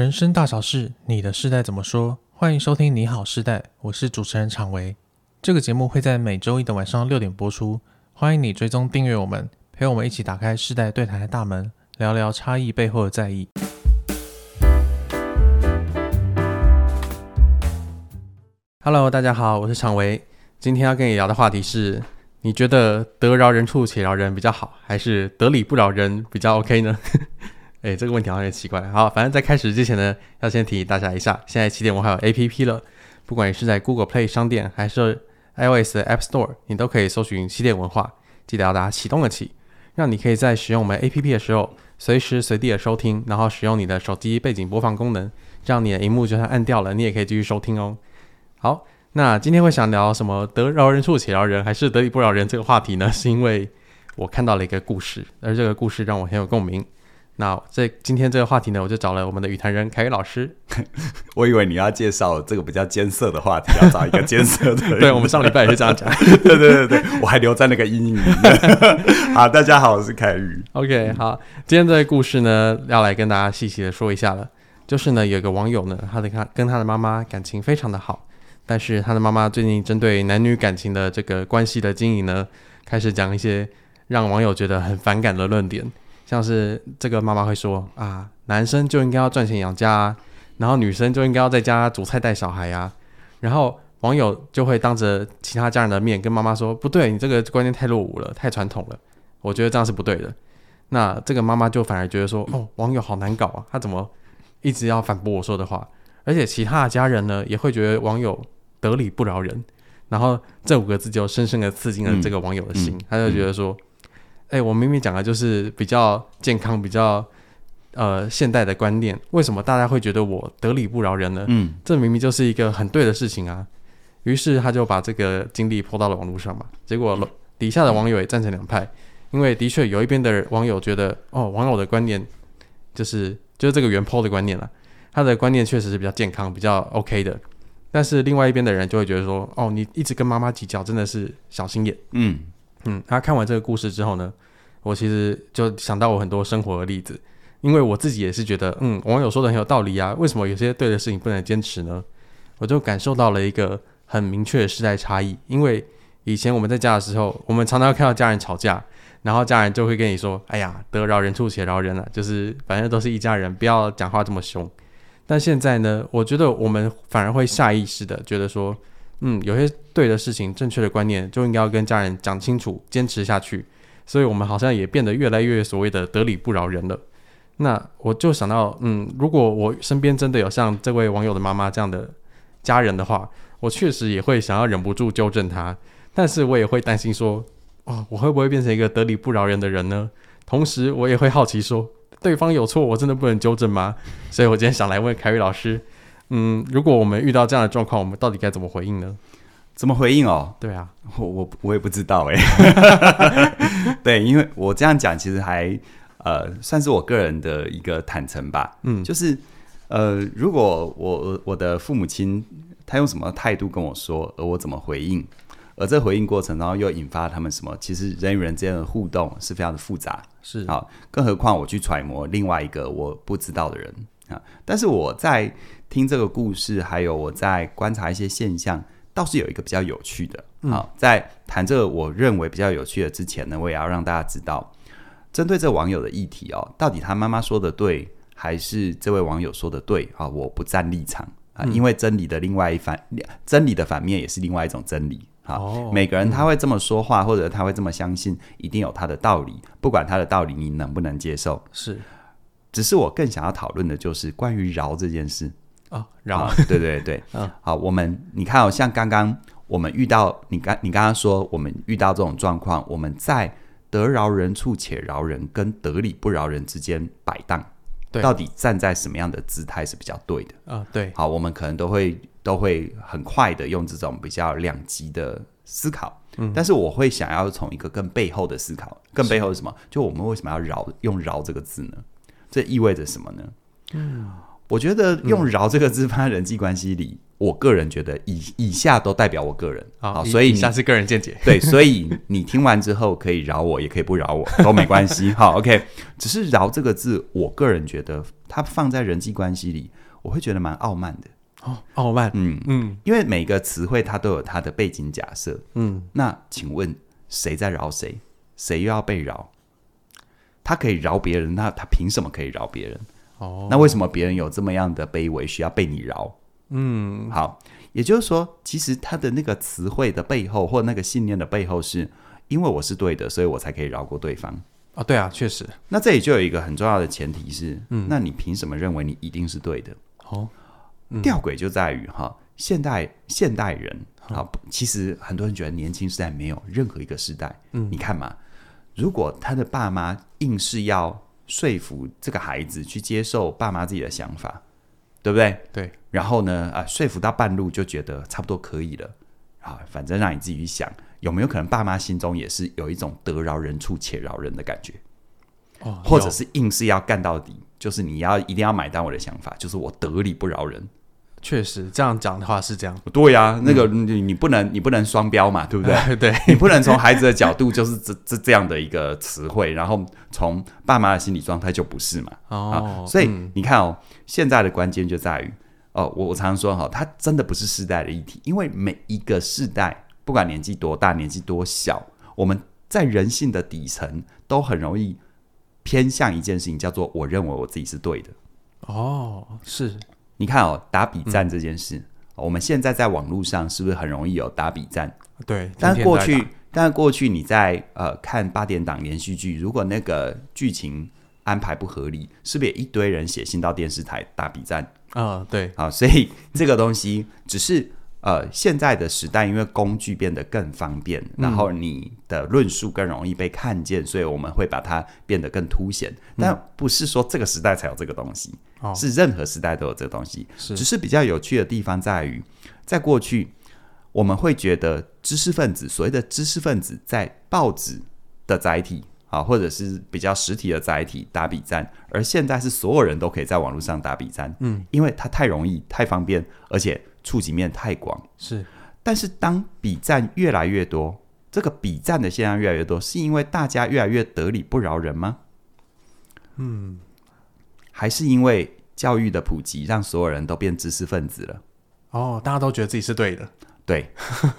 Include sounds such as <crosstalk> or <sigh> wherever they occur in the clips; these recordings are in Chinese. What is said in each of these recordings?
人生大小事，你的世代怎么说？欢迎收听《你好世代》，我是主持人常维。这个节目会在每周一的晚上六点播出，欢迎你追踪订阅我们，陪我们一起打开世代对谈的大门，聊聊差异背后的在意。Hello，大家好，我是常维。今天要跟你聊的话题是：你觉得得饶人处且饶人比较好，还是得理不饶人比较 OK 呢？哎，这个问题好像有点奇怪。好，反正在开始之前呢，要先提醒大家一下，现在起点我还有 APP 了。不管你是在 Google Play 商店，还是 iOS 的 App Store，你都可以搜寻起点文化。记得要大家启动的启，让你可以在使用我们 APP 的时候，随时随地的收听，然后使用你的手机背景播放功能，这样你的荧幕就算按掉了，你也可以继续收听哦。好，那今天会想聊什么？得饶人处且饶人，还是得理不饶人？这个话题呢，是因为我看到了一个故事，而这个故事让我很有共鸣。那这今天这个话题呢，我就找了我们的语谈人凯宇老师。<laughs> 我以为你要介绍这个比较艰涩的话题，要找一个艰涩的人。<laughs> 对，我们上礼拜也是这样讲。<laughs> 对对对对，我还留在那个阴影里面。好，大家好，我是凯宇。OK，好，今天这个故事呢，要来跟大家细细的说一下了。就是呢，有一个网友呢，他的他跟他的妈妈感情非常的好，但是他的妈妈最近针对男女感情的这个关系的经营呢，开始讲一些让网友觉得很反感的论点。像是这个妈妈会说啊，男生就应该要赚钱养家啊，然后女生就应该要在家煮菜带小孩啊，然后网友就会当着其他家人的面跟妈妈说，不对，你这个观念太落伍了，太传统了，我觉得这样是不对的。那这个妈妈就反而觉得说，哦，网友好难搞啊，他怎么一直要反驳我说的话？而且其他的家人呢，也会觉得网友得理不饶人，然后这五个字就深深的刺进了这个网友的心，嗯嗯、他就觉得说。哎、欸，我明明讲的就是比较健康、比较呃现代的观念，为什么大家会觉得我得理不饶人呢？嗯，这明明就是一个很对的事情啊。于是他就把这个经历泼到了网络上嘛。结果底下的网友也赞成两派，因为的确有一边的网友觉得，哦，网友的观念就是就是这个原 po 的观念了，他的观念确实是比较健康、比较 OK 的。但是另外一边的人就会觉得说，哦，你一直跟妈妈计较，真的是小心眼。嗯。嗯，他看完这个故事之后呢，我其实就想到我很多生活的例子，因为我自己也是觉得，嗯，网友说的很有道理啊，为什么有些对的事情不能坚持呢？我就感受到了一个很明确的时代差异，因为以前我们在家的时候，我们常常看到家人吵架，然后家人就会跟你说，哎呀，得饶人处且饶人了，就是反正都是一家人，不要讲话这么凶。但现在呢，我觉得我们反而会下意识的觉得说。嗯，有些对的事情、正确的观念就应该要跟家人讲清楚，坚持下去。所以，我们好像也变得越来越所谓的得理不饶人了。那我就想到，嗯，如果我身边真的有像这位网友的妈妈这样的家人的话，我确实也会想要忍不住纠正他。但是我也会担心说，哦，我会不会变成一个得理不饶人的人呢？同时，我也会好奇说，对方有错，我真的不能纠正吗？所以我今天想来问凯宇老师。嗯，如果我们遇到这样的状况，我们到底该怎么回应呢？怎么回应哦？对啊，我我我也不知道哎。<laughs> 对，因为我这样讲其实还呃算是我个人的一个坦诚吧。嗯，就是呃，如果我我的父母亲他用什么态度跟我说，而我怎么回应，而这回应过程然后又引发他们什么，其实人与人之间的互动是非常的复杂。是啊，更何况我去揣摩另外一个我不知道的人啊，但是我在。听这个故事，还有我在观察一些现象，倒是有一个比较有趣的。好，在谈这个我认为比较有趣的之前呢，我也要让大家知道，针对这网友的议题哦，到底他妈妈说的对，还是这位网友说的对啊？我不站立场啊，因为真理的另外一反，真理的反面也是另外一种真理。好，每个人他会这么说话，或者他会这么相信，一定有他的道理，不管他的道理你能不能接受。是，只是我更想要讨论的就是关于饶这件事。啊，饶、哦，对对对，嗯，<laughs> 好，我们你看哦，像刚刚我们遇到你刚你刚刚说我们遇到这种状况，我们在得饶人处且饶人跟得理不饶人之间摆荡，对，到底站在什么样的姿态是比较对的？啊，对，好，我们可能都会都会很快的用这种比较两极的思考，嗯，但是我会想要从一个更背后的思考，更背后是什么？就我们为什么要饶用饶这个字呢？这意味着什么呢？嗯。我觉得用“饶”这个字放在人际关系里，我个人觉得以以下都代表我个人好，好，所以以下是个人见解。对，所以你听完之后可以饶我，<laughs> 也可以不饶我，都没关系。<laughs> 好，OK，只是“饶”这个字，我个人觉得它放在人际关系里，我会觉得蛮傲慢的。哦，傲慢，嗯嗯因为每个词汇它都有它的背景假设。嗯，那请问谁在饶谁？谁又要被饶？他可以饶别人，那他凭什么可以饶别人？哦，那为什么别人有这么样的卑微，需要被你饶？嗯，好，也就是说，其实他的那个词汇的背后，或那个信念的背后，是因为我是对的，所以我才可以饶过对方。哦，对啊，确实。那这里就有一个很重要的前提是，嗯那你凭什么认为你一定是对的？哦，嗯吊诡就在于哈，现代现代人啊，其实很多人觉得年轻时代没有任何一个时代。嗯你看嘛，如果他的爸妈硬是要说服这个孩子去接受爸妈自己的想法，对不对？对，然后呢，啊，说服到半路就觉得差不多可以了啊，反正让你自己去想，有没有可能爸妈心中也是有一种得饶人处且饶人的感觉，哦，或者是硬是要干到底，就是你要一定要买单我的想法，就是我得理不饶人。确实这样讲的话是这样，<laughs> 对呀、那个你你不能你不能双标嘛，对不对？<laughs> 对，你不能从孩子的角度就是这这这样的一个词汇，然后从爸妈的心理状态就不是嘛。哦啊，，所以嗯你看哦，现在的关键就在于哦，我我常常说哈、哦，它真的不是世代的议题，因为每一个世代，不管年纪多大，年纪多小，我们在人性的底层都很容易偏向一件事情，叫做我认为我自己是对的。哦，是，你看哦，打比战这件事，我们现在在网络上是不是很容易有打比战？对，但是过去但是过去你在呃看八点档连续剧，如果那个剧情安排不合理，是不是也一堆人写信到电视台打比战？啊，对，好，所以这个东西只是呃现在的时代，因为工具变得更方便，然后你的论述更容易被看见，所以我们会把它变得更凸显。但不是说这个时代才有这个东西，哦，是任何时代都有这个东西。是。只是比较有趣的地方在于，在过去我们会觉得知识分子，所谓的知识分子，在报纸的载体啊，或者是比较实体的载体打比战，而现在是所有人都可以在网络上打比战，嗯，因为它太容易、太方便，而且触及面太广。是，但是当比战越来越多，这个比战的现象越来越多，是因为大家越来越得理不饶人吗？嗯，还是因为教育的普及，让所有人都变知识分子了？哦，大家都觉得自己是对的，对，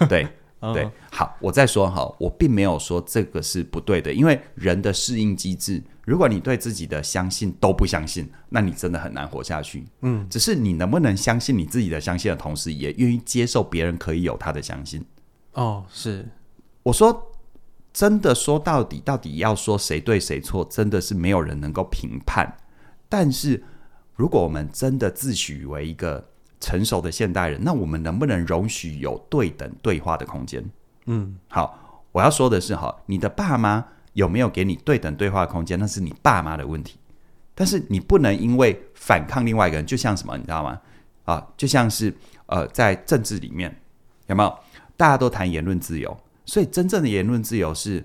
对。<laughs> 嗯对，好，我再说哈，我并没有说这个是不对的，因为人的适应机制，如果你对自己的相信都不相信，那你真的很难活下去。嗯，只是你能不能相信你自己的相信的同时，也愿意接受别人可以有他的相信。哦，是，我说，真的说到底，到底要说谁对谁错，真的是没有人能够评判。但是，如果我们真的自诩为一个成熟的现代人，那我们能不能容许有对等对话的空间？嗯，好，我要说的是，哈，你的爸妈有没有给你对等对话空间，那是你爸妈的问题。但是你不能因为反抗另外一个人，就像什么，你知道吗？啊，就像是呃，在政治里面有没有大家都谈言论自由，所以真正的言论自由是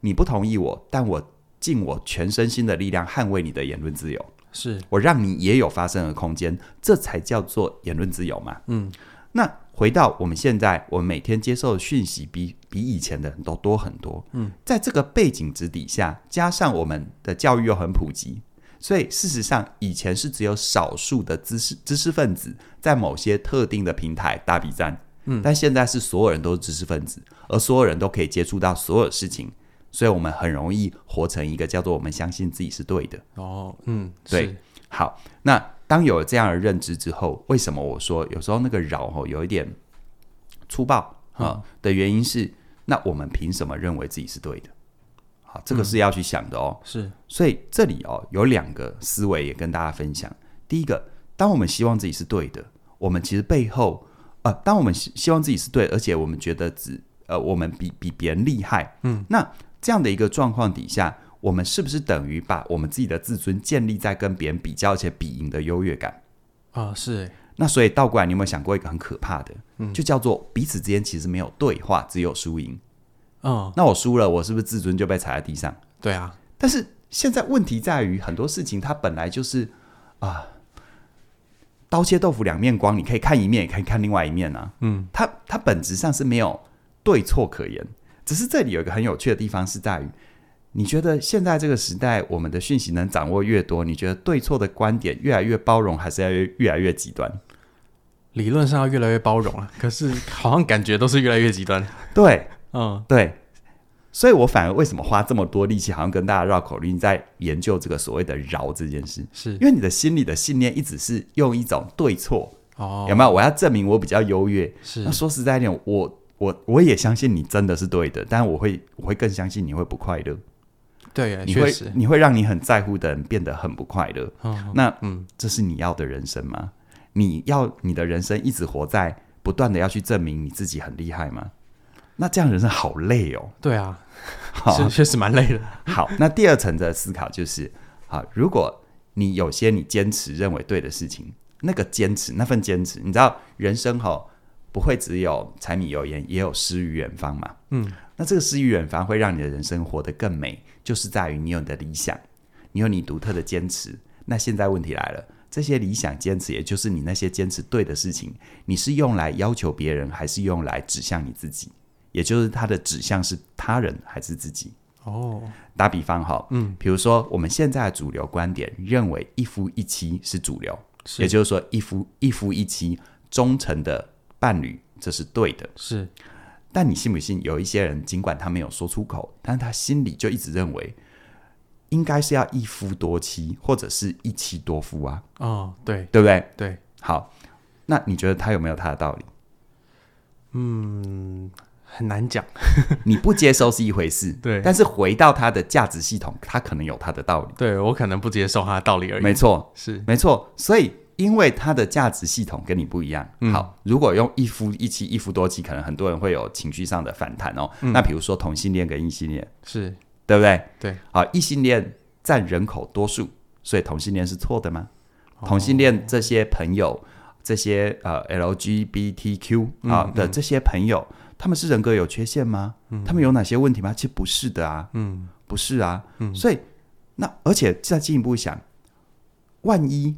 你不同意我，但我尽我全身心的力量捍卫你的言论自由。是，我让你也有发声的空间，这才叫做言论自由嘛。嗯，那回到我们现在，我们每天接受的讯息比比以前的人都多很多。嗯，在这个背景之底下，加上我们的教育又很普及，所以事实上以前是只有少数的知识知识分子在某些特定的平台打比战。嗯，但现在是所有人都是知识分子，而所有人都可以接触到所有事情，所以我们很容易活成一个叫做我们相信自己是对的。哦，嗯，对，好，那当有了这样的认知之后，为什么我说有时候那个饶吼有一点粗暴啊、嗯的原因是，那我们凭什么认为自己是对的？好，这个是要去想的哦。是，所以这里哦有两个思维也跟大家分享。第一个，当我们希望自己是对的，我们其实背后呃，当我们希希望自己是对，而且我们觉得只呃我们比比别人厉害，嗯，那这样的一个状况底下，我们是不是等于把我们自己的自尊建立在跟别人比较而且比赢的优越感？啊，是欸，那所以倒过来，你有没有想过一个很可怕的，嗯就叫做彼此之间其实没有对话，只有输赢。嗯，那我输了，我是不是自尊就被踩在地上？对啊，但是现在问题在于，很多事情它本来就是啊，刀切豆腐两面光，你可以看一面，也可以看另外一面啊。嗯，它它本质上是没有对错可言，只是这里有一个很有趣的地方是在于，你觉得现在这个时代，我们的讯息能掌握越多，你觉得对错的观点越来越包容，还是要越越来越极端？理论上要越来越包容啊，<laughs> 可是好像感觉都是越来越极端。对，嗯，对。所以我反而为什么花这么多力气，好像跟大家绕口令，在研究这个所谓的“饶”这件事，是因为你的心里的信念一直是用一种对错哦，有没有？我要证明我比较优越。是那说实在一点，我我我也相信你真的是对的，但我会我会更相信你会不快乐。对，你会你会让你很在乎的人变得很不快乐。哦，那嗯，这是你要的人生吗？你要你的人生一直活在不断的要去证明你自己很厉害吗？那这样人生好累哦。对啊，<laughs> 好是确实蛮累的。好，那第二层的思考就是：好，如果你有些你坚持认为对的事情，那个坚持，那份坚持，你知道，人生哈不会只有柴米油盐，也有诗与远方嘛。嗯，那这个诗与远方会让你的人生活得更美，就是在于你有你的理想，你有你独特的坚持。那现在问题来了，这些理想坚持，也就是你那些坚持对的事情，你是用来要求别人，还是用来指向你自己？也就是它的指向是他人还是自己？哦，打比方哈，嗯，比如说我们现在的主流观点认为一夫一妻是主流，也就是说一夫一夫一妻忠诚的伴侣，这是对的。是，但你信不信？有一些人尽管他没有说出口，但他心里就一直认为应该是要一夫多妻，或者是一妻多夫啊，哦，对对不对？对，好，那你觉得他有没有他的道理？嗯，很难讲。<laughs> 你不接受是一回事，<laughs> 对但是回到他的价值系统，他可能有他的道理。对我可能不接受他的道理而已。没错，是，没错。所以，因为他的价值系统跟你不一样。嗯好，如果用一夫一妻、一夫多妻，可能很多人会有情绪上的反弹哦。嗯那比如说同性恋跟异性恋，是，对不对？对。好，异性恋占人口多数，所以同性恋是错的吗？哦同性恋这些朋友，这些呃 LGBTQ 啊、的这些朋友，他们是人格有缺陷吗？嗯他们有哪些问题吗？其实不是的啊，嗯不是啊。嗯所以那而且再进一步想，万一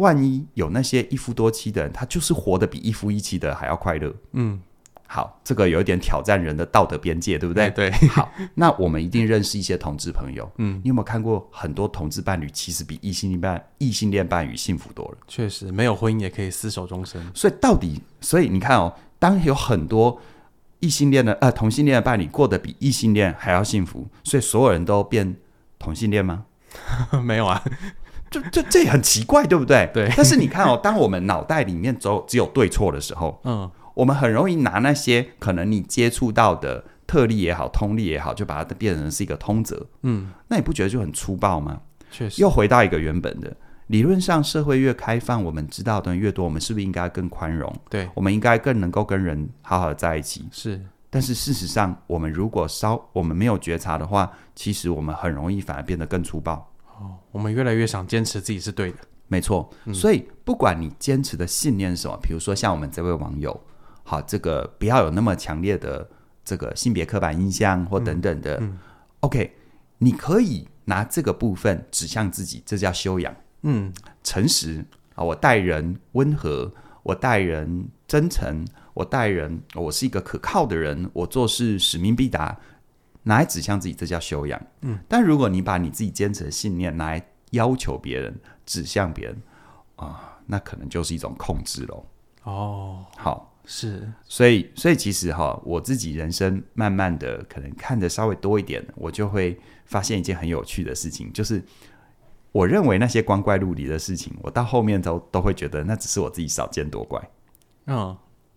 万一有那些一夫多妻的人，他就是活得比一夫一妻的还要快乐。嗯，好，这个有一点挑战人的道德边界，对不对？对，好，那我们一定认识一些同志朋友。嗯，你有没有看过很多同志伴侣其实比异性恋伴异性恋伴侣幸福多了？确实没有婚姻也可以厮守终身。所以到底，所以你看哦，当有很多异性恋的呃同性恋的伴侣过得比异性恋还要幸福，所以所有人都变同性恋吗？<laughs> 没有啊，这这这也很奇怪，对不对？对但是你看哦，当我们脑袋里面只有只有对错的时候，嗯，我们很容易拿那些可能你接触到的特例也好、通例也好，就把它变成是一个通则。嗯，那你不觉得就很粗暴吗？确实，又回到一个原本的理论上，社会越开放，我们知道的人越多，我们是不是应该更宽容？对，我们应该更能够跟人好好的在一起。是，但是事实上，我们如果稍我们没有觉察的话，其实我们很容易反而变得更粗暴。哦，我们越来越想坚持自己是对的。没错，所以不管你坚持的信念是什么，比如说像我们这位网友，好，这个不要有那么强烈的这个性别刻板印象或等等的。嗯 OK，你可以拿这个部分指向自己，这叫修养。嗯，诚实啊，我待人温和，我待人真诚，我待人，我是一个可靠的人，我做事使命必达，拿来指向自己，这叫修养。嗯，但如果你把你自己坚持的信念拿来要求别人、指向别人啊，那可能就是一种控制喽。哦，好，是，所以，所以其实哈，我自己人生慢慢的可能看的稍微多一点，我就会发现一件很有趣的事情，就是我认为那些光怪陆离的事情，我到后面都都会觉得那只是我自己少见多怪。嗯，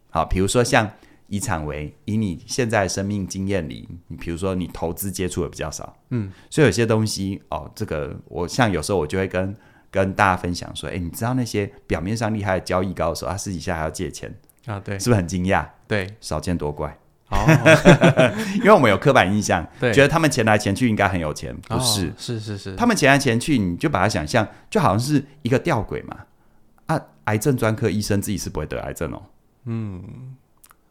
好，比如说像以产为，以你现在的生命经验里，你比如说你投资接触的比较少，嗯，所以有些东西哦，这个我像有时候我就会跟跟大家分享说，哎，你知道那些表面上厉害的交易高手，他私底下还要借钱，啊，对，是不是很惊讶？对，少见多怪。哦，<laughs> 因为我们有刻板印象，对觉得他们钱来钱去应该很有钱，不是？哦是是是，他们钱来钱去，你就把它想象就好像是一个吊诡嘛。啊，癌症专科医生自己是不会得癌症哦。嗯，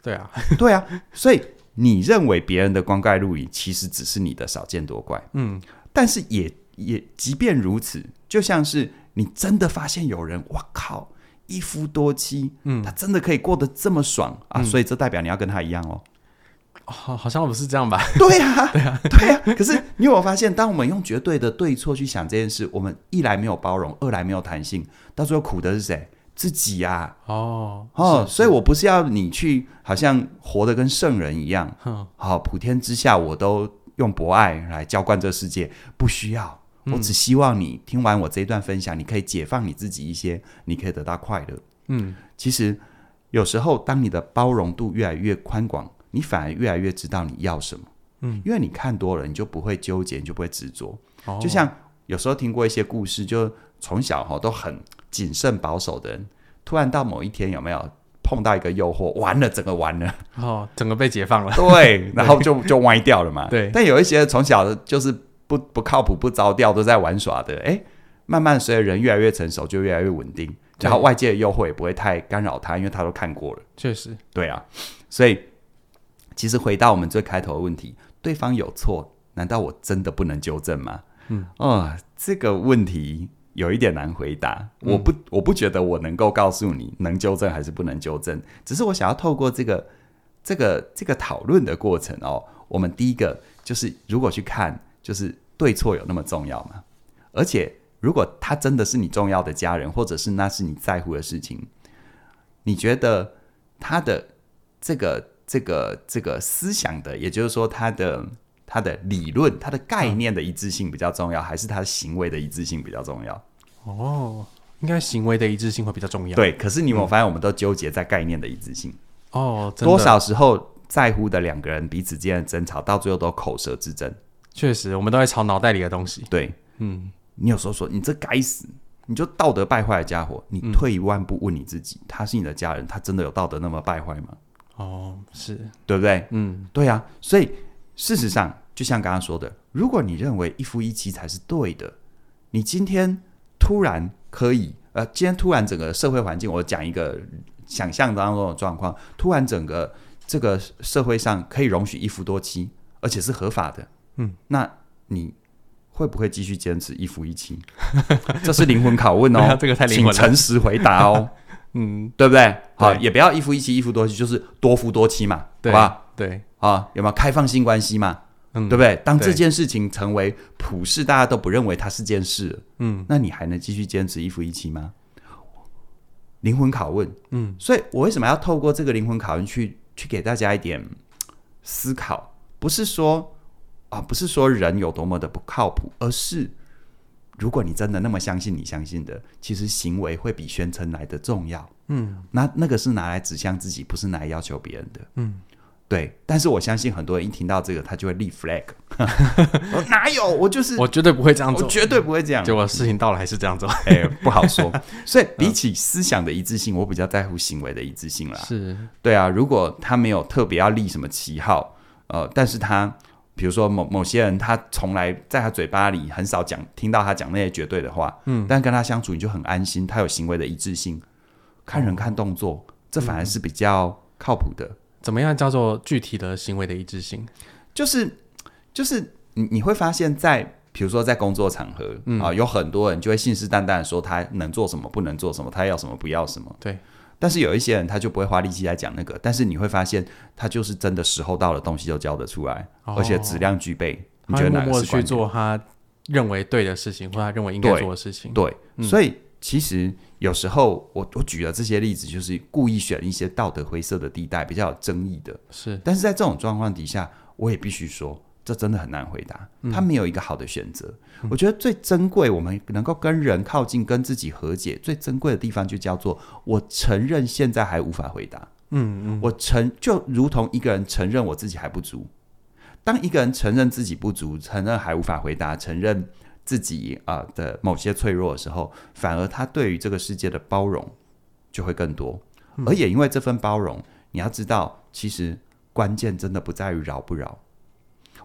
对啊，<laughs> 对啊，所以你认为别人的光怪陆离，其实只是你的少见多怪。嗯，但是也也即便如此，就像是你真的发现有人，哇靠，一夫多妻，嗯他真的可以过得这么爽啊！嗯所以这代表你要跟他一样哦。好，好像不是这样吧？<laughs> 对呀、<laughs> 啊，对呀、啊，对呀、啊。可是你有没有发现，当我们用绝对的对错去想这件事，我们一来没有包容，二来没有弹性，到最后苦的是谁？自己呀、啊。哦哦，所以我不是要你去好像活得跟圣人一样，哼好、普天之下我都用博爱来浇灌这世界，不需要。我只希望你听完我这一段分享，你可以解放你自己一些，你可以得到快乐。嗯，其实有时候，当你的包容度越来越宽广，你反而越来越知道你要什么。嗯，因为你看多了，你就不会纠结，你就不会执着。哦就像有时候听过一些故事，就从小哈都很谨慎保守的人，突然到某一天有没有碰到一个诱惑，完了，整个完了，哦，整个被解放了。<laughs> 对，然后就就歪掉了嘛。对但有一些从小的就是不不靠谱、不着调，都在玩耍的，哎，慢慢随着人越来越成熟，就越来越稳定，然后外界的诱惑也不会太干扰他，因为他都看过了。确实，对啊，所以其实回到我们最开头的问题，对方有错，难道我真的不能纠正吗？嗯，哦，这个问题有一点难回答。嗯我不，我不觉得我能够告诉你能纠正还是不能纠正，只是我想要透过这个、这个、这个讨论的过程哦，我们第一个就是如果去看，就是对错有那么重要吗？而且，如果他真的是你重要的家人，或者是那是你在乎的事情，你觉得他的这个、这个、这个思想的，也就是说他的。他的理论、他的概念的一致性比较重要，嗯、还是他的行为的一致性比较重要？哦，应该行为的一致性会比较重要。对，可是你有没有发现，我们都纠结在概念的一致性？嗯、哦，多少时候在乎的两个人彼此之间的争吵，到最后都口舌之争。确实，我们都在吵脑袋里的东西。对，嗯，你有时候说你这该死，你就道德败坏的家伙。你退一万步问你自己，嗯、他是你的家人，他真的有道德那么败坏吗？哦，是对不对？嗯，对啊。所以事实上。就像刚刚说的，如果你认为一夫一妻才是对的，你今天突然可以，呃，今天突然整个社会环境，我讲一个想象当中的状况，突然整个这个社会上可以容许一夫多妻，而且是合法的，嗯，那你会不会继续坚持一夫一妻？<laughs> 这是灵魂拷问哦，<laughs> 这个太灵魂了，请诚实回答哦，<laughs> 嗯，对不对？好，也不要一夫一妻，一夫多妻，就是多夫多妻嘛，对好吧？对，啊，有没有开放性关系嘛？嗯，对不对？当这件事情成为普世，大家都不认为它是件事，嗯，那你还能继续坚持一夫一妻吗？灵魂拷问，嗯，所以我为什么要透过这个灵魂拷问去去给大家一点思考？不是说啊，不是说人有多么的不靠谱，而是如果你真的那么相信你相信的，其实行为会比宣称来的重要。嗯，那那个是拿来指向自己，不是拿来要求别人的。嗯。对，但是我相信很多人一听到这个，他就会立 flag。<laughs> 我哪有？我就是我绝对不会这样做，我绝对不会这样。结果事情到了还是这样做，<laughs> 哎，不好说。所以比起思想的一致性，我比较在乎行为的一致性啦。是，对啊。如果他没有特别要立什么旗号，呃，但是他比如说某某些人，他从来在他嘴巴里很少讲，听到他讲那些绝对的话，嗯，但跟他相处你就很安心，他有行为的一致性，看人看动作，哦、这反而是比较靠谱的。怎么样叫做具体的行为的一致性？就是就是你你会发现在，比如说在工作场合、嗯、啊，有很多人就会信誓旦旦的说他能做什么，不能做什么，他要什么，不要什么。对。但是有一些人他就不会花力气来讲那个，但是你会发现他就是真的时候到了，东西就交得出来，哦、而且质量具备。你觉得哪个是默默去做他认为对的事情，或他认为应该做的事情？对，对嗯、所以。其实有时候我我举了这些例子，就是故意选一些道德灰色的地带，比较有争议的。是，但是在这种状况底下，我也必须说，这真的很难回答。他没有一个好的选择。嗯、我觉得最珍贵，我们能够跟人靠近，跟自己和解，最珍贵的地方就叫做我承认现在还无法回答。嗯嗯，我承就如同一个人承认我自己还不足。当一个人承认自己不足，承认还无法回答，承认。自己啊的某些脆弱的时候，反而他对于这个世界的包容就会更多。嗯、而也因为这份包容，你要知道，其实关键真的不在于饶不饶。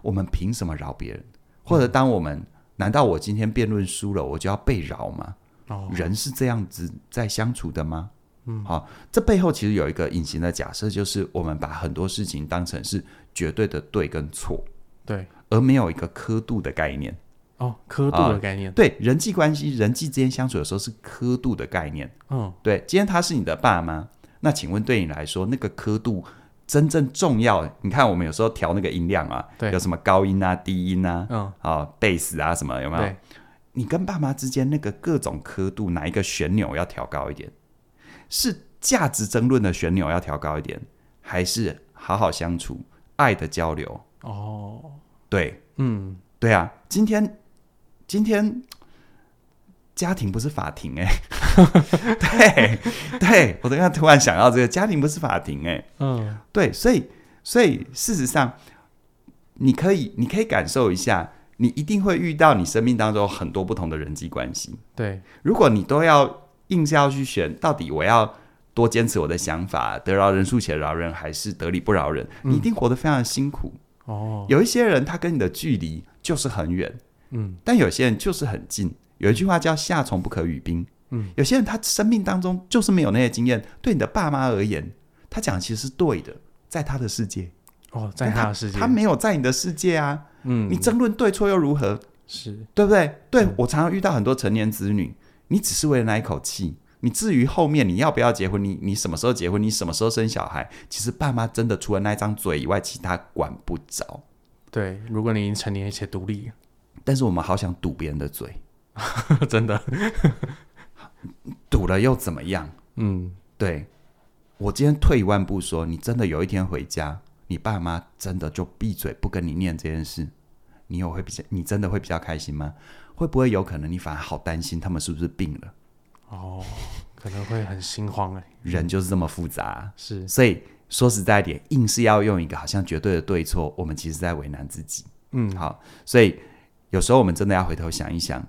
我们凭什么饶别人？或者当我们、嗯、难道我今天辩论输了，我就要被饶吗？哦、人是这样子在相处的吗？嗯，好，这背后其实有一个隐形的假设，就是我们把很多事情当成是绝对的对跟错，对，而没有一个刻度的概念。哦，刻度的概念。呃、对，人际关系，人际之间相处的时候是刻度的概念。嗯，对，今天他是你的爸妈，那请问对你来说，那个刻度真正重要？你看我们有时候调那个音量啊，对，有什么高音啊、低音啊，嗯，啊，贝斯啊什么有没有？对，你跟爸妈之间那个各种刻度，哪一个旋钮要调高一点？是价值争论的旋钮要调高一点，还是好好相处、爱的交流？哦，对，嗯，对啊，今天。今天家庭不是法庭哎、欸，<laughs> 对对，我刚刚突然想到这个家庭不是法庭哎、欸，嗯，对，所以所以事实上，你可以你可以感受一下，你一定会遇到你生命当中很多不同的人际关系。对，如果你都要硬是要去选，到底我要多坚持我的想法，得饶人处且饶人，还是得理不饶人？你一定活得非常的辛苦哦。有一些人他跟你的距离就是很远。嗯，但有些人就是很近。有一句话叫“夏虫不可语冰”。嗯，有些人他生命当中就是没有那些经验。对你的爸妈而言，他讲的其实是对的，在他的世界。哦，在他的世界他，他没有在你的世界啊。嗯，你争论对错又如何？是对不对？对、嗯、我常常遇到很多成年子女，你只是为了那一口气。你至于后面你要不要结婚，你你什么时候结婚，你什么时候生小孩，其实爸妈真的除了那一张嘴以外，其他管不着。对，如果你已经成年且独立。但是我们好想堵别人的嘴，<laughs> 真的，堵了又怎么样？嗯，对，我今天退一万步说，你真的有一天回家，你爸妈真的就闭嘴不跟你念这件事，你有会比较，你真的会比较开心吗？会不会有可能你反而好担心他们是不是病了？哦，可能会很心慌哎，人就是这么复杂啊，是，所以说实在点，硬是要用一个好像绝对的对错，我们其实在为难自己。嗯，好，所以。有时候我们真的要回头想一想，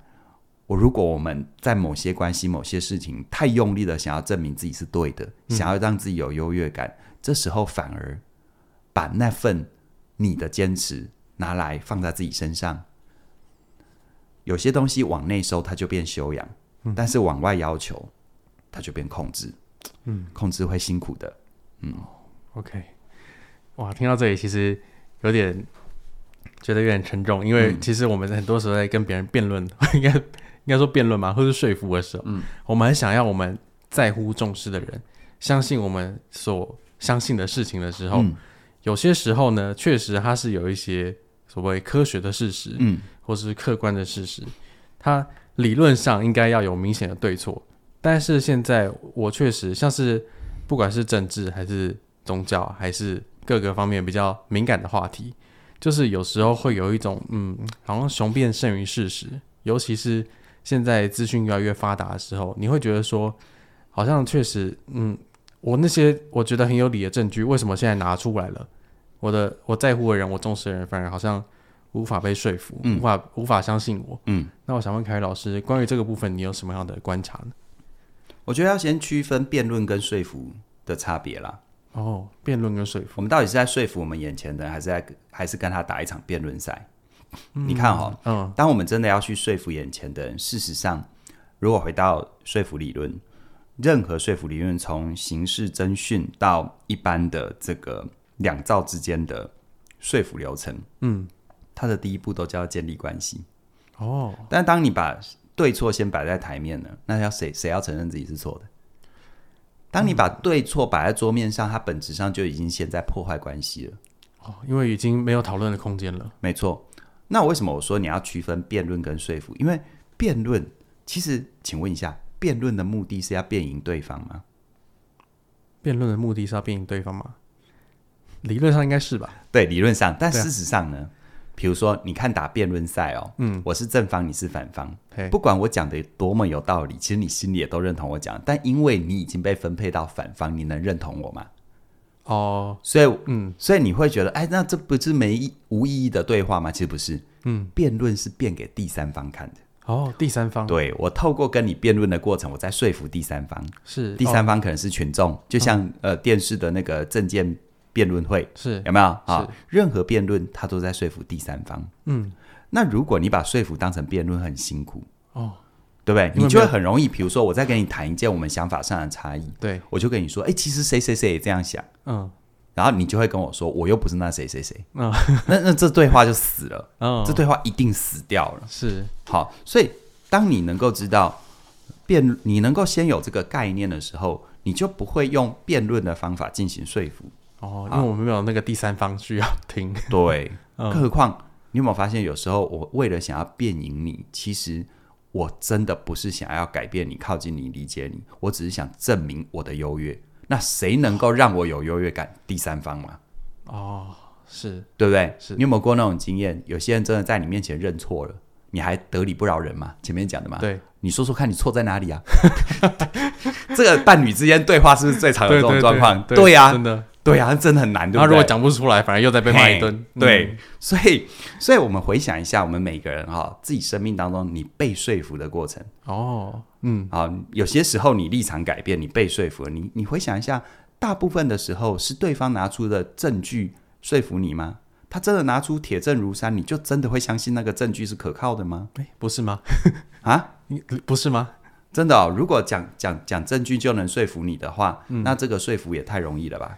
我如果我们在某些关系、某些事情太用力的想要证明自己是对的，嗯、想要让自己有优越感，这时候反而把那份你的坚持拿来放在自己身上，有些东西往内收，它就变修养；嗯、但是往外要求，它就变控制。嗯，控制会辛苦的。嗯，OK，哇，听到这里其实有点。觉得有点沉重，因为其实我们很多时候在跟别人辩论，嗯、<laughs> 应该应该说辩论嘛，或是说服的时候，嗯，我们很想要我们在乎重视的人相信我们所相信的事情的时候，嗯、有些时候呢，确实它是有一些所谓科学的事实，嗯，或是客观的事实，它理论上应该要有明显的对错，但是现在我确实像是不管是政治还是宗教还是各个方面比较敏感的话题。就是有时候会有一种，嗯，好像雄辩胜于事实，尤其是现在资讯越来越发达的时候，你会觉得说，好像确实，嗯，我那些我觉得很有理的证据，为什么现在拿出来了？我的我在乎的人，我重视的人，反而好像无法被说服，嗯、无法无法相信我。嗯，那我想问凯宇老师，关于这个部分，你有什么样的观察呢？我觉得要先区分辩论跟说服的差别啦。哦，辩论跟说服，我们到底是在说服我们眼前的人，还是在还是跟他打一场辩论赛？嗯、你看哈、哦，嗯，当我们真的要去说服眼前的人，事实上，如果回到说服理论，任何说服理论，从形式侦讯到一般的这个两造之间的说服流程，嗯，它的第一步都叫建立关系。哦，但当你把对错先摆在台面了，那要谁谁要承认自己是错的？当你把对错摆在桌面上，它本质上就已经现在破坏关系了。哦，因为已经没有讨论的空间了。没错。那为什么我说你要区分辩论跟说服？因为辩论其实，请问一下，辩论的目的是要辩赢对方吗？辩论的目的是要辩赢对方吗？理论上应该是吧。对，理论上，但事实上呢？比如说，你看打辩论赛哦，嗯，我是正方，你是反方，不管我讲的多么有道理，其实你心里也都认同我讲。但因为你已经被分配到反方，你能认同我吗？哦，所以，嗯，所以你会觉得，哎，那这不是没意无意义的对话吗？其实不是，嗯，辩论是辩给第三方看的。哦，第三方，对，我透过跟你辩论的过程，我在说服第三方，是第三方可能是群众，就像呃电视的那个证见。辩论会是。有没有？啊？任何辩论，他都在说服第三方。嗯，那如果你把说服当成辩论，很辛苦。哦，对不对？你就会很容易，比如说我在跟你谈一件我们想法上的差异，对，我就跟你说，哎，其实谁谁谁也这样想，嗯，然后你就会跟我说，我又不是那谁谁谁，嗯，那那这对话就死了，嗯，这对话一定死掉了。是。好，所以当你能够知道辩，你能够先有这个概念的时候，你就不会用辩论的方法进行说服。哦，因为我们没有那个第三方需要听。对，<laughs> 嗯、更何况你有没有发现，有时候我为了想要辩赢你，其实我真的不是想要改变你、靠近你、理解你，我只是想证明我的优越。那谁能够让我有优越感？第三方嘛。哦，是对不对？是你有没有过那种经验？有些人真的在你面前认错了，你还得理不饶人吗？前面讲的嘛。对，你说说看你错在哪里啊？<laughs> 这个伴侣之间对话是不是最常有这种状况？对呀，真的。对啊，真的很难，对他如果讲不出来，反而又在被骂一顿。对，嗯、所以，所以我们回想一下，我们每个人哈、哦，自己生命当中你被说服的过程。哦，嗯，啊，有些时候你立场改变，你被说服了。你你回想一下，大部分的时候是对方拿出的证据说服你吗？他真的拿出铁证如山，你就真的会相信那个证据是可靠的吗？诶，不是吗？啊，<laughs> 不是吗？真的哦，如果讲讲讲证据就能说服你的话，嗯、那这个说服也太容易了吧？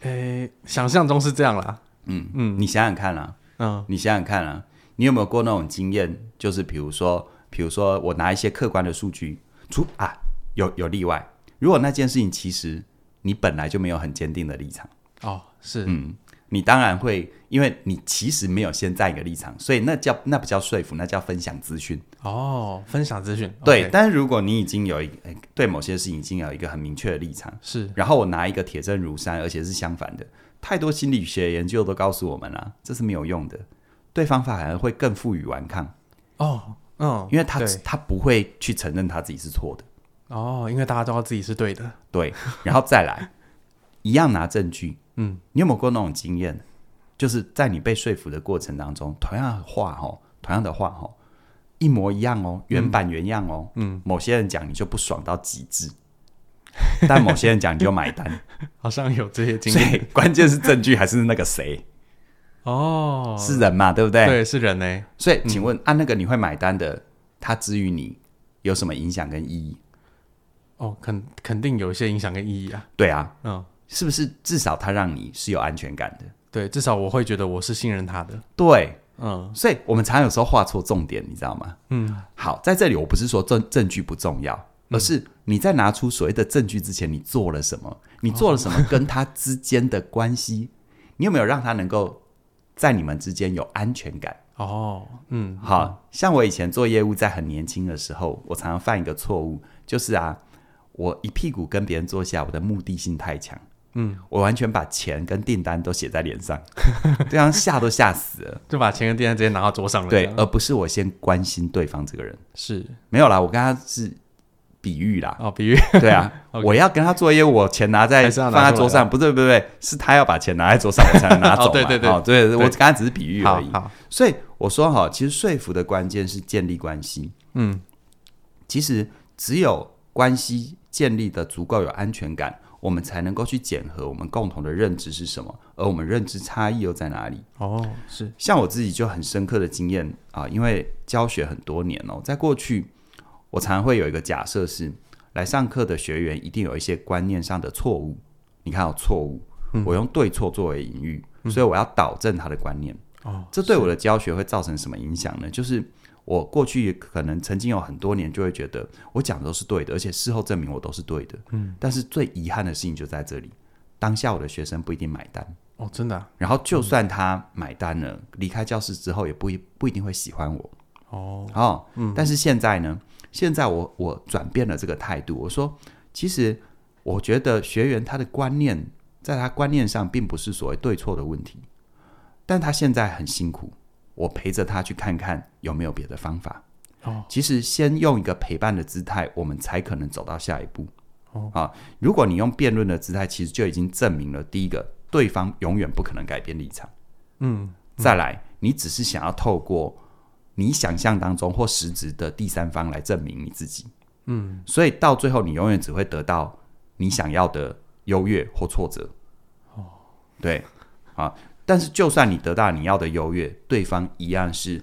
诶，想象中是这样啦。嗯嗯，你想想看啊，嗯，你想想看啊，你有没有过那种经验？就是比如说，比如说我拿一些客观的数据，出啊，有有例外。如果那件事情其实你本来就没有很坚定的立场，哦，是，嗯，你当然会，因为你其实没有先在一个立场，所以那叫那不叫说服，那叫分享资讯。哦，分享资讯，对。但是如果你已经有一对某些事情已经有一个很明确的立场，是，然后我拿一个铁证如山，而且是相反的，太多心理学研究都告诉我们了、啊，这是没有用的，对方反而会更负隅顽抗。哦，嗯，因为他他不会去承认他自己是错的。哦，因为大家都知道自己是对的。对，然后再来一样拿证据。嗯，你有没有过那种经验？就是在你被说服的过程当中，同样的话哦，同样的话哦。一模一样哦，原版原样哦。嗯，某些人讲你就不爽到极致，但某些人讲你就买单。<laughs> 好像有这些经验。关键是证据还是那个谁？哦，是人嘛，对不对？对，是人呢。所以，请问，按、嗯啊、那个你会买单的，他之于你有什么影响跟意义？哦，肯肯定有一些影响跟意义啊。对啊，嗯，是不是至少他让你是有安全感的？对，至少我会觉得我是信任他的。对。嗯，所以我们常常有时候画错重点，你知道吗？嗯，好，在这里我不是说证证据不重要，而是你在拿出所谓的证据之前，你做了什么？你做了什么跟他之间的关系？哦、你有没有让他能够在你们之间有安全感？哦，嗯，好像我以前做业务，在很年轻的时候，我常常犯一个错误，就是啊，我一屁股跟别人坐下，我的目的性太强。嗯，我完全把钱跟订单都写在脸上，<laughs> 对方吓都吓死了，就把钱跟订单直接拿到桌上了。对，而不是我先关心对方这个人。是没有啦，我跟他是比喻啦。哦，比喻。对啊，<laughs> 我要跟他做业务，我钱拿在放在桌上，不对不对，是他要把钱拿在桌上，我才能拿走 <laughs> 对对对，哦、对，我刚才只是比喻而已。好所以我说哈，其实说服的关键是建立关系。嗯，其实只有关系建立的足够有安全感。我们才能够去检核我们共同的认知是什么，而我们认知差异又在哪里？哦，是像我自己就很深刻的经验啊，因为教学很多年哦，在过去我常常会有一个假设是，来上课的学员一定有一些观念上的错误。你看，有错误，嗯、我用对错作为隐喻，所以我要导正他的观念。哦，这对我的教学会造成什么影响呢？就是。我过去可能曾经有很多年就会觉得我讲的都是对的，而且事后证明我都是对的。嗯，但是最遗憾的事情就在这里，当下我的学生不一定买单。哦，真的啊？然后就算他买单了，离开教室之后也不一不一定会喜欢我。哦哦，嗯。但是现在呢？现在我我转变了这个态度，我说其实我觉得学员他的观念，在他观念上并不是所谓对错的问题，但他现在很辛苦。我陪着他去看看有没有别的方法。哦，其实先用一个陪伴的姿态，我们才可能走到下一步。哦，啊，如果你用辩论的姿态，其实就已经证明了第一个，对方永远不可能改变立场。嗯，嗯，再来，你只是想要透过你想象当中或实质的第三方来证明你自己。嗯，所以到最后，你永远只会得到你想要的优越或挫折。哦，对，啊。但是，就算你得到你要的优越，对方一样是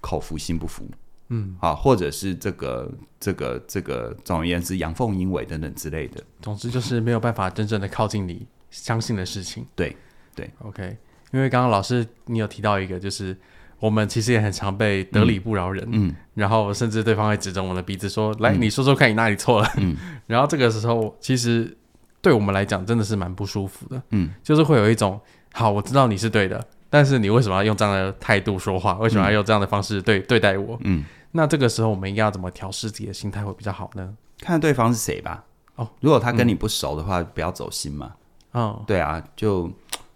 口服心不服，嗯，啊，或者是这个、这个、这个，总而言之，阳奉阴违等等之类的。总之，就是没有办法真正的靠近你，相信的事情。对对，OK。因为刚刚老师你有提到一个，就是我们其实也很常被得理不饶人，嗯，然后甚至对方会指着我们的鼻子说：“来，你说说看你哪里错了。”嗯，<laughs> 然后这个时候其实对我们来讲真的是蛮不舒服的，嗯，就是会有一种好，我知道你是对的，但是你为什么要用这样的态度说话？为什么要用这样的方式对对待我？嗯，那这个时候我们应该要怎么调试自己的心态会比较好呢？看对方是谁吧。哦，如果他跟你不熟的话，不要走心嘛。哦，对啊，就。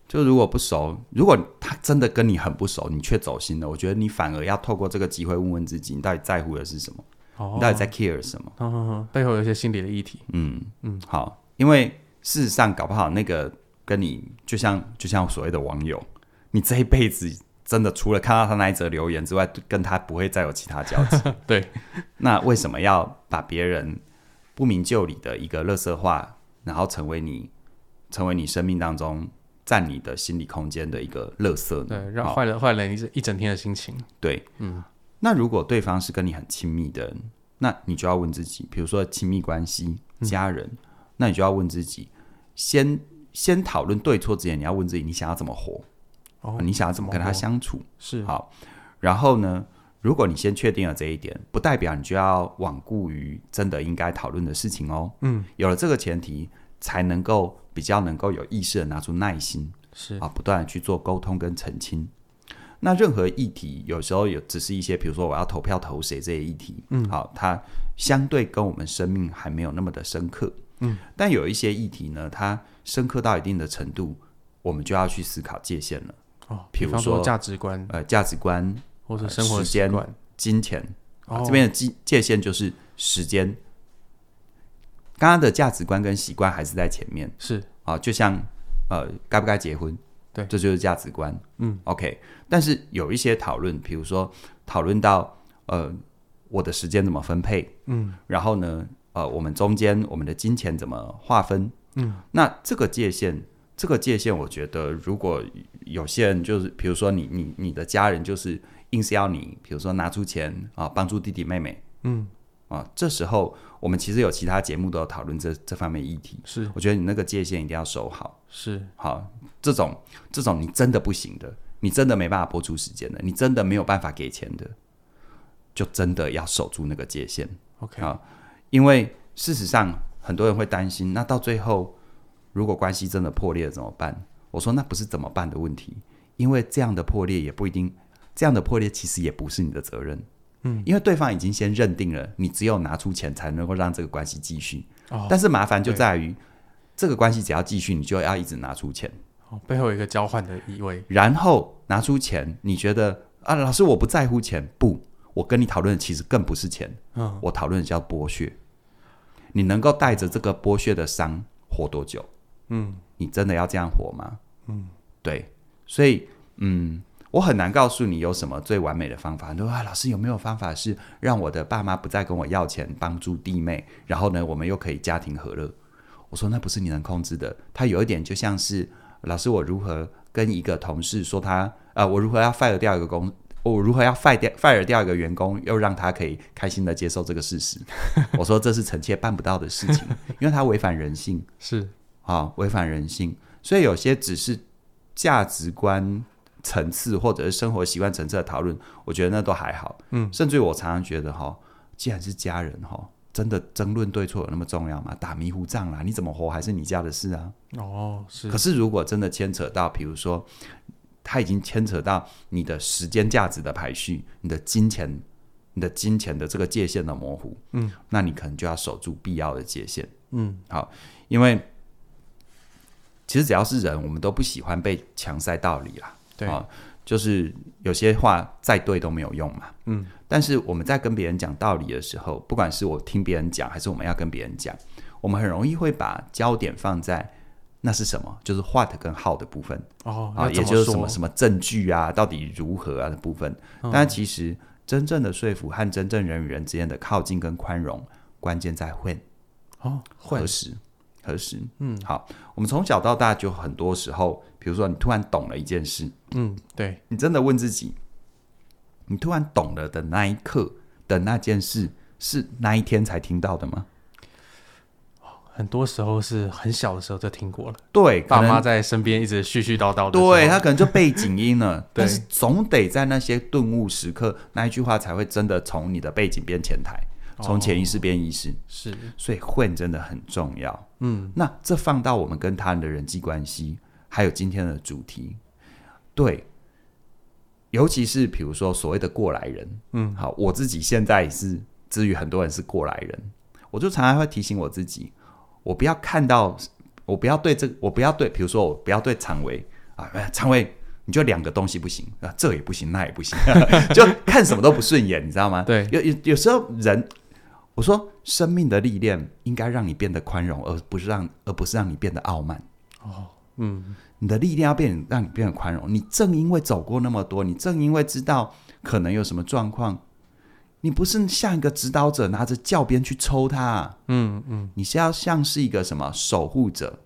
就如果不熟，如果他真的跟你很不熟，你却走心了，我觉得你反而要透过这个机会问问自己，你到底在乎的是什么？哦，你到底在 care 什么？背后有一些心理的议题。嗯嗯，好，因为事实上搞不好那个跟你就像就像所谓的网友，你这一辈子真的除了看到他那一则留言之外，跟他不会再有其他交集。<laughs> 对，那为什么要把别人不明就里的一个垃圾话，然后成为你成为你生命当中？占你的心理空间的一个垃圾呢？对，让坏了坏了你这一整天的心情。对，嗯，那如果对方是跟你很亲密的人，那你就要问自己，比如说亲密关系、家人，嗯、那你就要问自己，先先讨论对错之前，你要问自己，你想要怎么活？哦，你想要怎么跟他相处？是好。然后呢，如果你先确定了这一点，不代表你就要罔顾于真的应该讨论的事情哦。嗯，有了这个前提，才能够。比较能够有意识的拿出耐心，是啊，不断的去做沟通跟澄清。那任何议题，有时候有只是一些，比如说我要投票投谁这些议题，嗯，好，它相对跟我们生命还没有那么的深刻，嗯，但有一些议题呢，它深刻到一定的程度，我们就要去思考界限了。哦，比如说，价值观，呃，价值观或者生活时间、金钱，啊，这边的界界限就是时间。刚刚的价值观跟习惯还是在前面，是啊，就像呃，该不该结婚，对，这就是价值观，嗯，OK。但是有一些讨论，比如说讨论到呃，我的时间怎么分配，嗯，然后呢，呃，我们中间我们的金钱怎么划分，嗯，那这个界限，这个界限，我觉得如果有些人就是，比如说你你你的家人就是硬是要你，比如说拿出钱啊，帮助弟弟妹妹，嗯。啊，这时候我们其实有其他节目都有讨论这这方面议题。是，我觉得你那个界限一定要守好。是，好，这种这种你真的不行的，你真的没办法播出时间的，你真的没有办法给钱的，就真的要守住那个界限。OK，啊，因为事实上很多人会担心，那到最后如果关系真的破裂了怎么办？我说那不是怎么办的问题，因为这样的破裂也不一定，这样的破裂其实也不是你的责任。嗯，因为对方已经先认定了，你只有拿出钱才能够让这个关系继续。哦，但是麻烦就在于，这个关系只要继续，你就要一直拿出钱。哦，背后有一个交换的意味。然后拿出钱，你觉得啊，老师我不在乎钱，不，我跟你讨论的其实更不是钱。嗯，我讨论的叫剥削。你能够带着这个剥削的伤活多久？嗯，你真的要这样活吗？嗯，对，所以嗯。我很难告诉你有什么最完美的方法。你说啊，老师有没有方法是让我的爸妈不再跟我要钱，帮助弟妹，然后呢，我们又可以家庭和乐？我说那不是你能控制的。他有一点就像是老师，我如何跟一个同事说他呃，我如何要 fire 掉一个工，我如何要 fire 掉 fire 掉一个员工，又让他可以开心的接受这个事实？<laughs> 我说这是臣妾办不到的事情，<laughs> 因为他违反人性，是啊，违反人性。所以有些只是价值观。层次或者是生活习惯层次的讨论，我觉得那都还好。嗯，甚至于我常常觉得哈，既然是家人哈，真的争论对错有那么重要吗？打迷糊仗啦，你怎么活还是你家的事啊。哦，是。可是如果真的牵扯到，比如说，他已经牵扯到你的时间价值的排序，你的金钱，你的金钱的这个界限的模糊，嗯，那你可能就要守住必要的界限。嗯，好，因为其实只要是人，我们都不喜欢被强塞道理啦。对啊，就是有些话再对都没有用嘛。嗯，但是我们在跟别人讲道理的时候，不管是我听别人讲，还是我们要跟别人讲，我们很容易会把焦点放在那是什么，就是 what 跟 how 的部分。哦，啊，也就是什么什么证据啊，到底如何啊的部分。嗯，但其实真正的说服和真正人与人之间的靠近跟宽容，关键在 when。哦，何时？何时？嗯，好，我们从小到大就很多时候。比如说，你突然懂了一件事，嗯，对，你真的问自己，你突然懂了的那一刻的那件事，是那一天才听到的吗？很多时候是很小的时候就听过了，对，爸妈在身边一直絮絮叨叨的，对，他可能就背景音了，<laughs> 但是总得在那些顿悟时刻，那一句话才会真的从你的背景变前台，从潜意识变意识，是，所以混真的很重要。嗯，那这放到我们跟他人的人际关系，还有今天的主题，对。尤其是比如说所谓的过来人，嗯，好，我自己现在也是，至于很多人是过来人，我就常常会提醒我自己，我不要看到，我不要对这，我不要对，比如说我不要对常维啊，常维，你就两个东西不行啊，这也不行，那也不行，<laughs> 就看什么都不顺眼，你知道吗？对，有有有时候人，我说生命的历练应该让你变得宽容，而不是让，而不是让你变得傲慢。哦，嗯。你的历练要变，让你变得宽容。你正因为走过那么多，你正因为知道可能有什么状况，你不是像一个指导者拿着教鞭去抽他，嗯嗯，你是要像是一个什么守护者，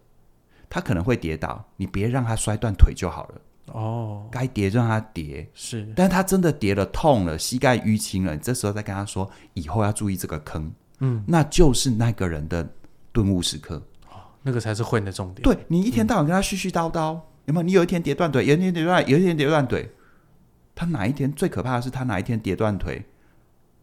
他可能会跌倒，你别让他摔断腿就好了。哦，该跌就让他跌，是，但是他真的跌了痛了，膝盖淤青了，你这时候再跟他说，以后要注意这个坑，嗯，那就是那个人的顿悟时刻。哦那个才是混的重点。对，你一天到晚跟他絮絮叨叨，嗯、有没有？你有一天跌断腿，有一天跌断，有一天跌断腿，他哪一天最可怕的是他哪一天跌断腿，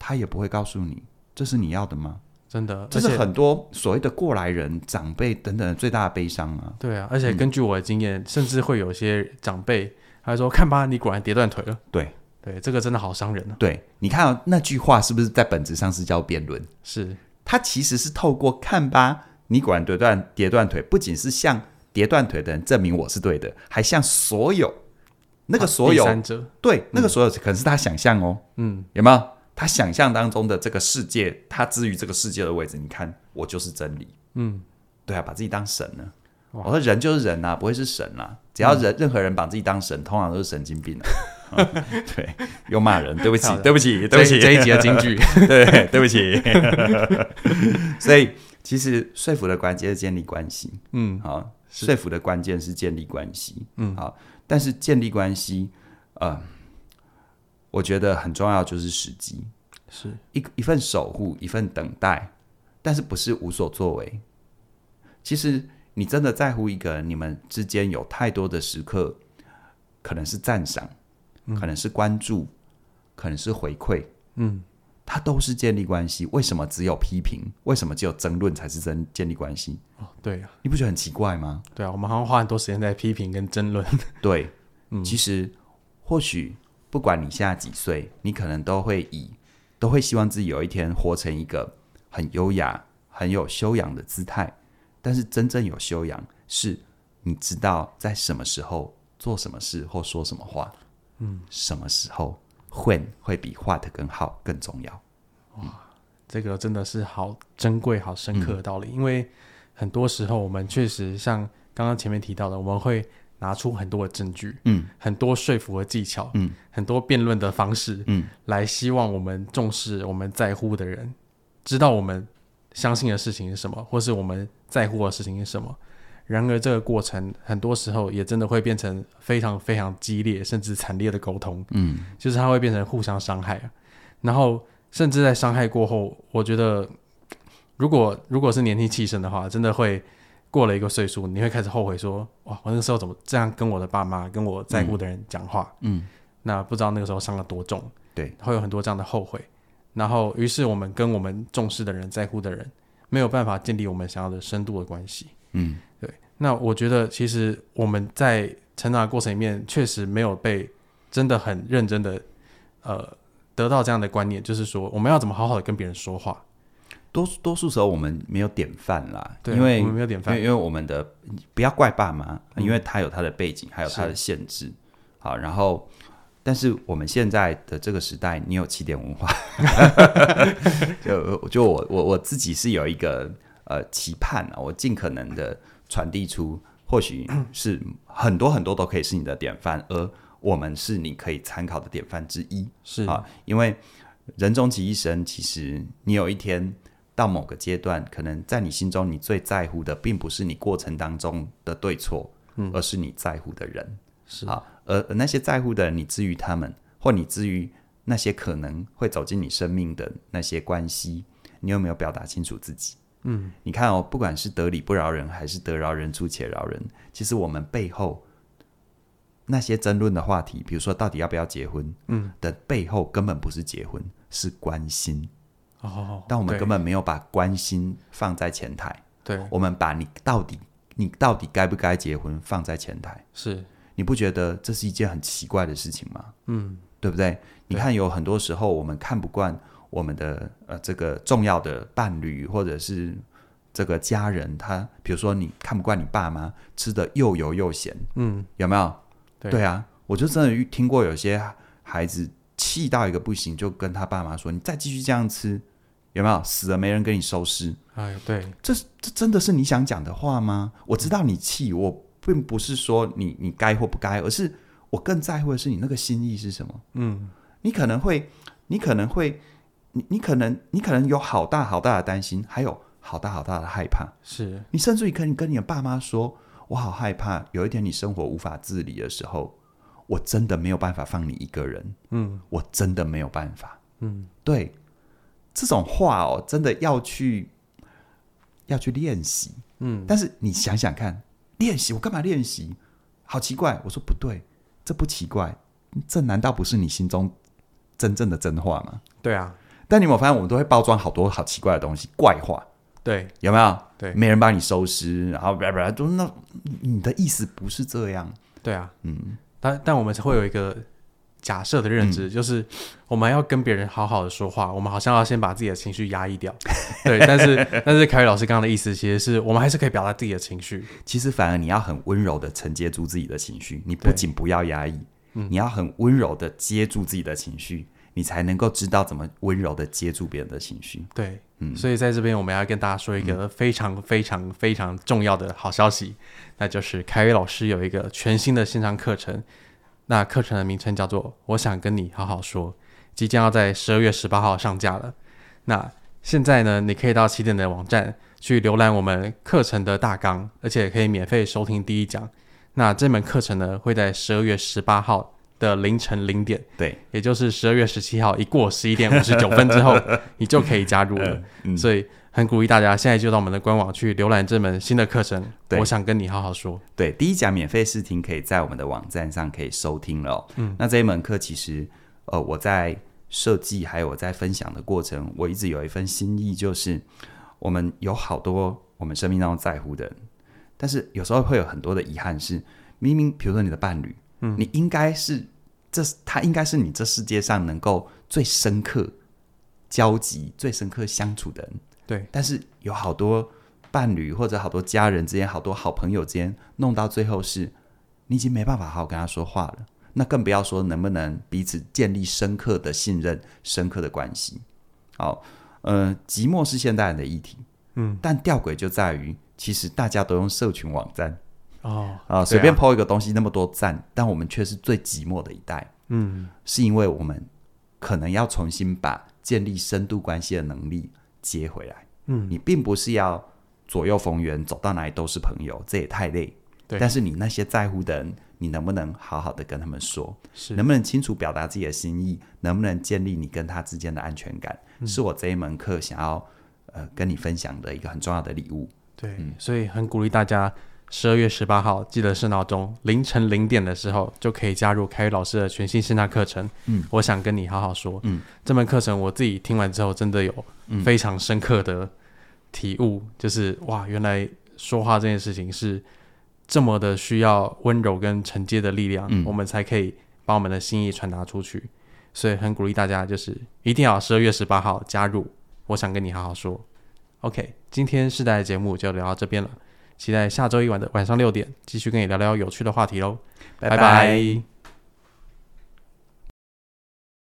他也不会告诉你，这是你要的吗？真的，这是很多所谓的过来人、长辈等等的最大的悲伤啊。对啊，而且根据我的经验，嗯、甚至会有些长辈他说：“看吧，你果然跌断腿了。<laughs> ”对对，这个真的好伤人啊。对，你看、哦、那句话是不是在本质上是叫辩论？是，他其实是透过看吧。你果然跌断跌断腿，不仅是向跌断腿的人证明我是对的，还向所有那个所有、对、嗯、那个所有可能是他想象哦，嗯，有没有他想象当中的这个世界，他置于这个世界的位置？你看，我就是真理，嗯，对啊，把自己当神呢？哇。我说人就是人呐、啊，不会是神呐、啊，只要人、嗯、任何人把自己当神，通常都是神经病啊。嗯、<laughs> 对，又骂人，对不起，对不起，对不起，这一集的金句，<laughs> 对，对不起，<laughs> 所以。其实说服的关键是建立关系，嗯，好，是。说服的关键是建立关系，嗯，好，但是建立关系，呃，我觉得很重要就是时机，是一一份守护，一份等待，但是不是无所作为。其实你真的在乎一个人，你们之间有太多的时刻，可能是赞赏，嗯、可能是关注，可能是回馈，嗯。它都是建立关系，为什么只有批评？为什么只有争论才是真建立关系？哦，对啊，你不觉得很奇怪吗？对啊，我们好像花很多时间在批评跟争论。对，<laughs> 嗯，其实或许不管你现在几岁，你可能都会以都会希望自己有一天活成一个很优雅、很有修养的姿态。但是真正有修养，是你知道在什么时候做什么事或说什么话，嗯，什么时候。混会比 what 更好更重要，哇，这个真的是好珍贵、好深刻的道理。嗯、因为很多时候，我们确实像刚刚前面提到的，我们会拿出很多的证据，嗯，很多说服的技巧，嗯，很多辩论的方式，嗯，来希望我们重视我们在乎的人，知道我们相信的事情是什么，或是我们在乎的事情是什么。然而，这个过程很多时候也真的会变成非常非常激烈，甚至惨烈的沟通。嗯，就是它会变成互相伤害。然后，甚至在伤害过后，我觉得，如果如果是年轻气盛的话，真的会过了一个岁数，你会开始后悔说：“哇，我那个时候怎么这样跟我的爸妈、跟我在乎的人讲话？”嗯，嗯，那不知道那个时候伤了多重。对，会有很多这样的后悔。然后，于是我们跟我们重视的人、在乎的人，没有办法建立我们想要的深度的关系。嗯。对那我觉得，其实我们在成长的过程里面，确实没有被真的很认真的，呃，得到这样的观念，就是说，我们要怎么好好的跟别人说话。多多数时候，我们没有典范啦，对因为我们没有典范，因为因为我们的不要怪爸妈，因为他有他的背景，还有他的限制。好，然后，但是我们现在的这个时代，你有起点文化，<laughs> 就就我我我自己是有一个呃期盼啊，我尽可能的。传递出，或许是很多很多都可以是你的典范，而我们是你可以参考的典范之一。是啊，因为人终其一生，其实你有一天到某个阶段，可能在你心中你最在乎的，并不是你过程当中的对错，嗯，而是你在乎的人。是啊，而而那些在乎的人，你之于他们，或你之于那些可能会走进你生命的那些关系，你有没有表达清楚自己？嗯，你看哦，不管是得理不饶人，还是得饶人处且饶人，其实我们背后那些争论的话题，比如说到底要不要结婚，嗯，的背后根本不是结婚，是关心。哦，但我们根本没有把关心放在前台。对，我们把你到底你到底该不该结婚放在前台。是，你不觉得这是一件很奇怪的事情吗？嗯，对不对？你看，有很多时候我们看不惯我们的呃这个重要的伴侣或者是这个家人，他比如说你看不惯你爸妈吃的又油又咸，嗯，有没有？对，对啊，我就真的听过有些孩子气到一个不行，就跟他爸妈说：“你再继续这样吃。”有没有死了没人给你收尸？哎，对，这这真的是你想讲的话吗？我知道你气，我并不是说你你该或不该，而是我更在乎的是你那个心意是什么。嗯，你可能会，你可能会，你你可能你可能有好大好大的担心，还有好大好大的害怕。是你甚至于可以跟你的爸妈说：“我好害怕，有一天你生活无法自理的时候，我真的没有办法放你一个人。”嗯，我真的没有办法。嗯，对。这种话哦，真的要去要去练习，嗯，但是你想想看，练习我干嘛练习？好奇怪！我说不对，这不奇怪，这难道不是你心中真正的真话吗？对啊，但你有没有发现，我们都会包装好多好奇怪的东西，怪话，对，有没有？对，没人帮你收尸，然后不不，都那你的意思不是这样，对啊，嗯，但但我们会有一个。假设的认知、嗯、就是，我们要跟别人好好的说话，我们好像要先把自己的情绪压抑掉。<laughs> 对，但是但是凯宇老师刚刚的意思，其实是我们还是可以表达自己的情绪。其实反而你要很温柔的承接住自己的情绪，你不仅不要压抑，你要很温柔的接住自己的情绪，你才能够知道怎么温柔的接住别人的情绪。对，嗯，所以在这边我们要跟大家说一个非常非常非常重要的好消息，那就是凯宇老师有一个全新的线上课程。那课程的名称叫做《我想跟你好好说》，即将要在十二月十八号上架了。那现在呢，你可以到起点的网站去浏览我们课程的大纲，而且可以免费收听第一讲。那这门课程呢，会在十二月十八号的凌晨零点，对，也就是十二月十七号一过十一点五十九分之后，<laughs> 你就可以加入了。所以。很鼓励大家现在就到我们的官网去浏览这门新的课程。对，我想跟你好好说。对，第一讲免费试听可以在我们的网站上可以收听了哦。嗯，那这一门课其实，呃，我在设计还有我在分享的过程，我一直有一份心意，就是我们有好多我们生命当中在乎的人，但是有时候会有很多的遗憾是，是明明比如说你的伴侣，嗯，你应该是这他应该是你这世界上能够最深刻交集、最深刻相处的人。对，但是有好多伴侣或者好多家人之间，好多好朋友之间，弄到最后是，你已经没办法好好跟他说话了。那更不要说能不能彼此建立深刻的信任、深刻的关系。好，呃，寂寞是现代人的议题，嗯，但吊诡就在于，其实大家都用社群网站，哦，啊，随便 po 一个东西那么多赞，但我们却是最寂寞的一代，嗯，是因为我们可能要重新把建立深度关系的能力。接回来，嗯，你并不是要左右逢源，走到哪里都是朋友，这也太累。对，但是你那些在乎的人，你能不能好好的跟他们说？是，能不能清楚表达自己的心意？能不能建立你跟他之间的安全感？嗯、是我这一门课想要呃跟你分享的一个很重要的礼物。对，嗯、所以很鼓励大家。十二月十八号，记得设闹钟，凌晨零点的时候就可以加入凯宇老师的全新线上课程。嗯，我想跟你好好说。嗯，这门课程我自己听完之后，真的有非常深刻的体悟，嗯、就是哇，原来说话这件事情是这么的需要温柔跟承接的力量，嗯、我们才可以把我们的心意传达出去。所以很鼓励大家，就是一定要十二月十八号加入。我想跟你好好说。OK，今天世代的节目就聊到这边了。期待下周一晚的晚上六点，继续跟你聊聊有趣的话题喽，拜拜。拜拜。